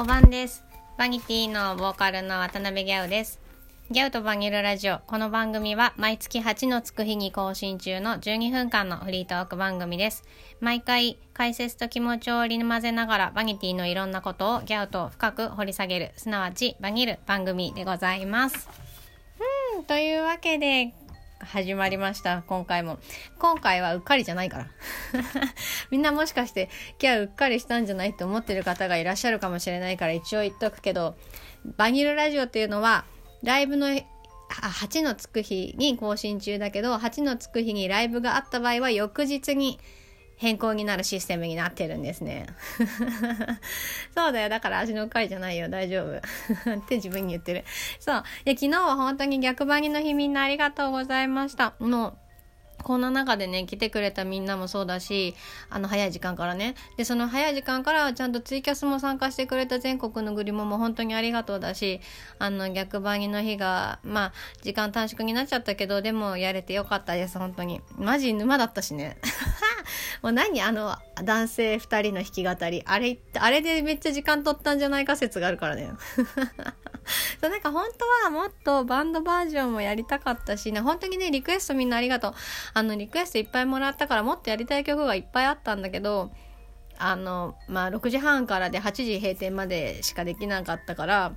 おばんです。バニティのボーカルの渡辺ギャウです。ギャウとバニルラジオ。この番組は毎月8のつく日に更新中の12分間のフリートーク番組です。毎回解説と気持ちを織り交ぜながらバニティのいろんなことをギャウと深く掘り下げる、すなわちバニル番組でございます。うん、というわけで、始まりました。今回も。今回はうっかりじゃないから。みんなもしかして今日うっかりしたんじゃないと思ってる方がいらっしゃるかもしれないから一応言っとくけどバニルラジオっていうのはライブの8のつく日に更新中だけど8のつく日にライブがあった場合は翌日に変更になるシステムになってるんですね。そうだよ。だから足の回じゃないよ。大丈夫。って自分に言ってる。そう。で、昨日は本当に逆張りの日みんなありがとうございました。もう、こんな中でね、来てくれたみんなもそうだし、あの、早い時間からね。で、その早い時間からちゃんとツイキャスも参加してくれた全国のグリモも本当にありがとうだし、あの、逆張りの日が、まあ、時間短縮になっちゃったけど、でもやれてよかったです、本当に。マジ沼だったしね。もう何？あの、男性2人の弾き語り。あれ、あれでめっちゃ時間取ったんじゃないか説があるからね。そうなんか本当はもっとバンドバージョンもやりたかったしね、本当にね、リクエストみんなありがとう。あの、リクエストいっぱいもらったからもっとやりたい曲がいっぱいあったんだけど、あの、まあ、6時半からで8時閉店までしかできなかったから、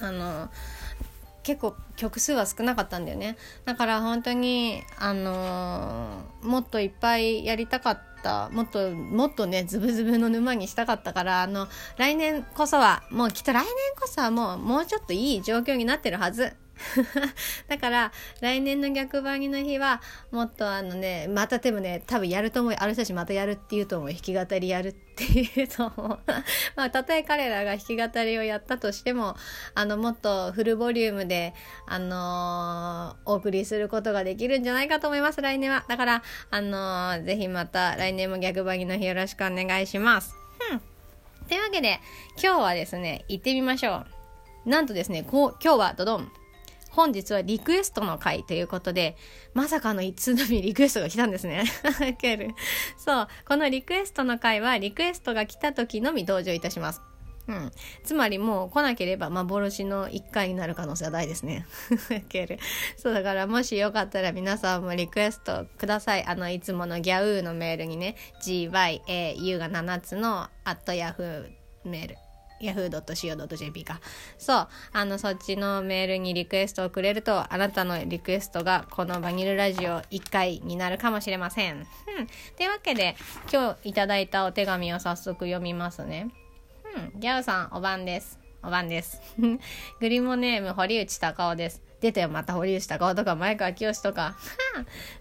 あの、結構曲数は少なかったんだよね。だから本当にあの、もっといっぱいやりたかったもっともっとねズブズブの沼にしたかったからあの来年こそはもうきっと来年こそはもうもうちょっといい状況になってるはず。だから来年の逆張りの日はもっとあのねまたでもね多分やると思う。ある人たちまたやるって言うと思う弾き語りやるっていうと思う。まあたとえ彼らが弾き語りをやったとしてもあのもっとフルボリュームであのー、お送りすることができるんじゃないかと思います来年は。だからあのー、ぜひまた来年も逆張りの日よろしくお願いします。うん。というわけで今日はですね行ってみましょう。なんとですねこう今日はドドン。本日はリクエストの回ということで、まさかの一通のみリクエストが来たんですね。ケル。そう。このリクエストの回は、リクエストが来た時のみ登場いたします。うん。つまりもう来なければ幻の1回になる可能性は大ですね。ケル。そうだからもしよかったら皆さんもリクエストください。あの、いつものギャウーのメールにね、gyu が7つの、アットヤフーメール。yahoo.co.jp か。そう。あの、そっちのメールにリクエストをくれると、あなたのリクエストがこのバニルラジオ1回になるかもしれません。うん。というわけで、今日いただいたお手紙を早速読みますね。うん。ギャウさん、おばんです。おばんです。グリモネーム、堀内隆夫です。出たよ、また堀内隆夫とか前川清とか。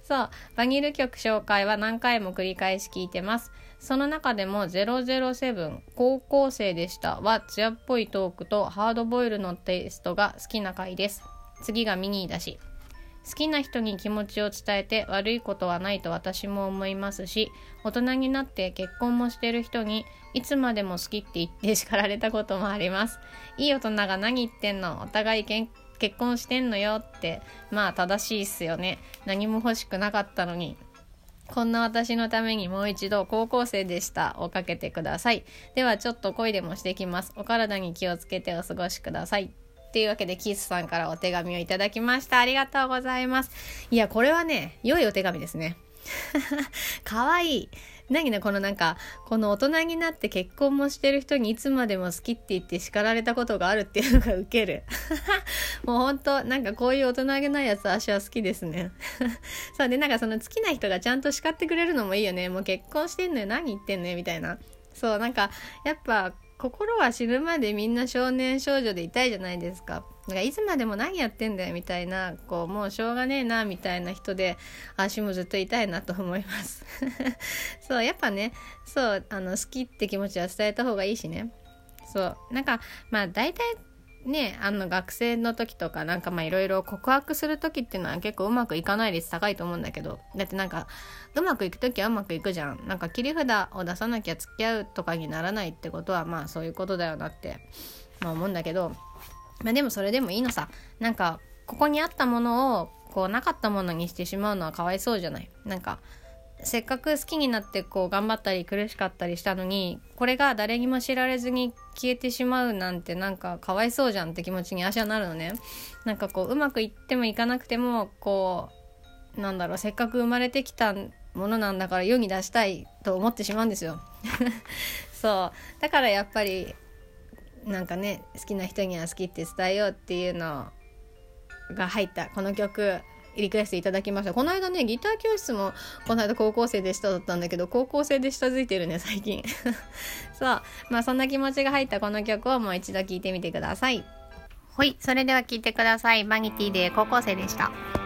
そう。バニル曲紹介は何回も繰り返し聞いてます。その中でも007高校生でしたは艶っぽいトークとハードボイルのテイストが好きな回です。次がミニーだし。好きな人に気持ちを伝えて悪いことはないと私も思いますし、大人になって結婚もしてる人にいつまでも好きって言って叱られたこともあります。いい大人が何言ってんのお互い結婚してんのよって、まあ正しいっすよね。何も欲しくなかったのに。こんな私のためにもう一度高校生でしたをかけてください。ではちょっと恋でもしてきます。お体に気をつけてお過ごしください。っていうわけでキスさんからお手紙をいただきました。ありがとうございます。いや、これはね、良いお手紙ですね。かわいい。何ね、このなんか、この大人になって結婚もしてる人にいつまでも好きって言って叱られたことがあるっていうのがウケる。もうほんと、なんかこういう大人げないやつ私は好きですね。そうで、なんかその好きな人がちゃんと叱ってくれるのもいいよね。もう結婚してんのよ、何言ってんのよ、みたいな。そう、なんか、やっぱ、心は死ぬまでみんな少年少女でいたいじゃないですか。なんかいつまでも何やってんだよみたいな、こう、もうしょうがねえな、みたいな人で、私もずっといたいなと思います。そう、やっぱね、そう、あの、好きって気持ちは伝えた方がいいしね。そう、なんか、まあ大体、ね、あの学生の時とかなんかまあいろいろ告白する時っていうのは結構うまくいかない率高いと思うんだけどだってなんかうまくいく時はうまくいくじゃんなんか切り札を出さなきゃ付き合うとかにならないってことはまあそういうことだよなってまあ思うんだけどまあでもそれでもいいのさ。なんかここにあったものをこうなかったものにしてしまうのはかわいそうじゃない？なんかせっかく好きになってこう頑張ったり苦しかったりしたのにこれが誰にも知られずに消えてしまうなんてなんかかわいそうじゃんって気持ちに足はなるのね。なんかこううまくいってもいかなくてもこうなんだろう？せっかく生まれてきたものなんだから世に出したいと思ってしまうんですよ。そう。だからやっぱりなんかね好きな人には好きって伝えようっていうのが入ったこの曲リクエストいただきました。この間ねギター教室もこの間高校生でしただったんだけど高校生で下付いてるね最近。そう。まあそんな気持ちが入ったこの曲をもう一度聴いてみてください。ほい。それでは聴いてください。バニティで高校生でした。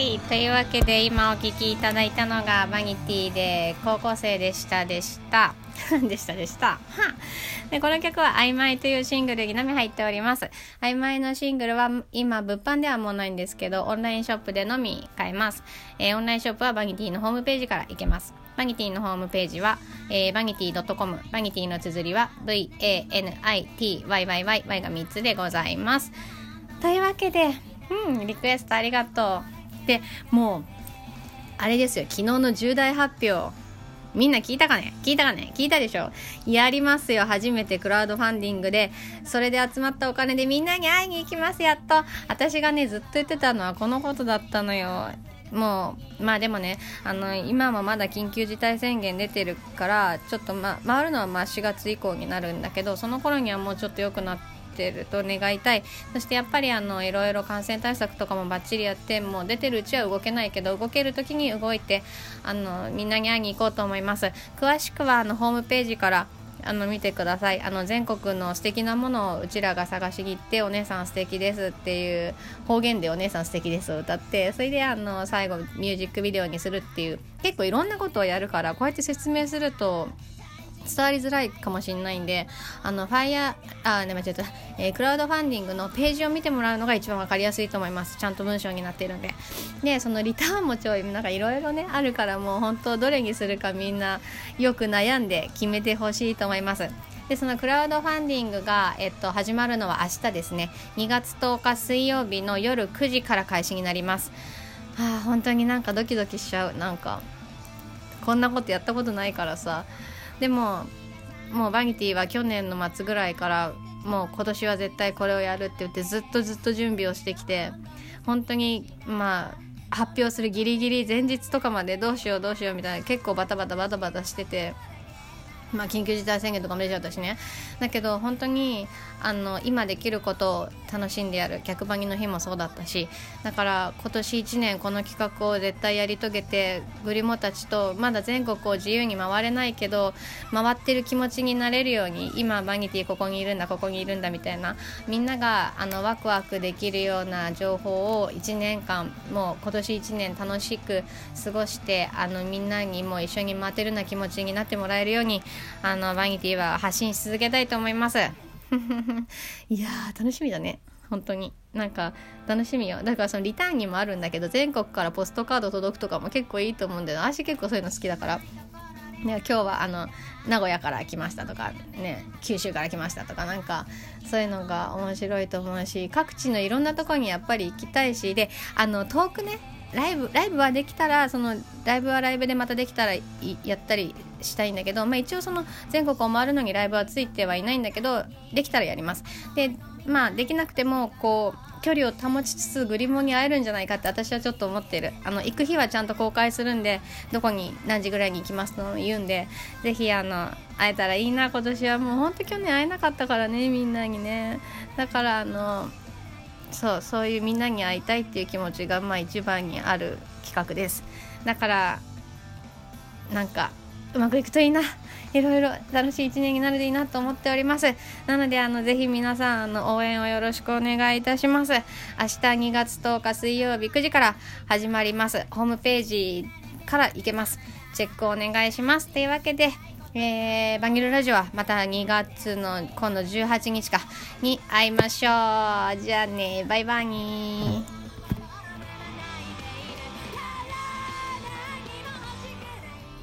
はいというわけで今お聴きいただいたのがバニティで高校生でしたでした。でしたでした。でこの曲は曖昧というシングルにのみ入っております。曖昧のシングルは今物販ではもうないんですけどオンラインショップでのみ買えます、えー、オンラインショップはバニティのホームページから行けます。バニティのホームページは、えー、バニティ .com バニティの綴りは VANITYYY が3つでございます。というわけでうんリクエストありがとう。でもうあれですよ昨日の重大発表みんな聞いたかね？聞いたかね？聞いたでしょ？やりますよ初めてクラウドファンディングで。それで集まったお金でみんなに会いに行きますやっと。私がねずっと言ってたのはこのことだったのよ。もうまあでもねあの今もまだ緊急事態宣言出てるからちょっと、ま、回るのはまあ4月以降になるんだけどその頃にはもうちょっと良くなっててると願いたい。そしてやっぱりあのいろいろ感染対策とかもバッチリやってもう出てるうちは動けないけど動ける時に動いてあのみんなに会いに行こうと思います。詳しくはあのホームページからあの見てください。あの全国の素敵なものをうちらが探しに行ってお姉さん素敵ですっていう方言でお姉さん素敵ですを歌ってそれであの最後ミュージックビデオにするっていう結構いろんなことをやるからこうやって説明すると伝わりづらいかもしれないんで、あの、ファイヤー、あ、ね、間違えた、えー、クラウドファンディングのページを見てもらうのが一番わかりやすいと思います。ちゃんと文章になっているんで。で、そのリターンも超、なんかいろいろね、あるからもう本当どれにするかみんなよく悩んで決めてほしいと思います。でそのクラウドファンディングが、えっと、始まるのは明日ですね2月10日水曜日の夜9時から開始になりますああ本当になんかドキドキしちゃうなんかこんなことやったことないからさでももうバニティは去年の末ぐらいからもう今年は絶対これをやるって言ってずっとずっと準備をしてきて本当にまあ発表するギリギリ前日とかまでどうしようどうしようみたいな結構バタバタバタバタしててまあ、緊急事態宣言とかも出ちゃったしね。だけど本当にあの今できることを楽しんでやる。逆張りの日もそうだったし。だから今年1年この企画を絶対やり遂げてグリモたちとまだ全国を自由に回れないけど回ってる気持ちになれるように今バニティここにいるんだここにいるんだみたいな。みんながあのワクワクできるような情報を1年間もう今年1年楽しく過ごしてあのみんなにも一緒に待てるような気持ちになってもらえるようにあのバニティは発信し続けたいと思います。いやー楽しみだね。本当に。なんか楽しみよ。だからそのリターンにもあるんだけど全国からポストカード届くとかも結構いいと思うんだよ私結構そういうの好きだから。ね、今日はあの名古屋から来ましたとか、ね、九州から来ましたとか。なんかそういうのが面白いと思うし各地のいろんなとこにやっぱり行きたいし。であの遠くね。ライブライブはできたらそのライブはライブでまたできたらやったりしたいんだけど、まあ、一応その全国を回るのにライブはついてはいないんだけどできたらやります。でまあできなくてもこう距離を保ちつつグリモに会えるんじゃないかって私はちょっと思ってる。あの行く日はちゃんと公開するんでどこに何時ぐらいに行きますと言うんでぜひあの会えたらいいな今年は。もうほんと去年会えなかったからねみんなにね。だからあのそうそういうみんなに会いたいっていう気持ちがまあ一番にある企画です。だからなんかうまくいくといいな。いろいろ楽しい一年になるといいなと思っております。なのであのぜひ皆さんあの応援をよろしくお願いいたします。明日2月10日水曜日9時から始まります。ホームページから行けます。チェックお願いします。というわけでえー、バンギルラジオはまた2月の今度18日かに会いましょう。じゃあねバイバイ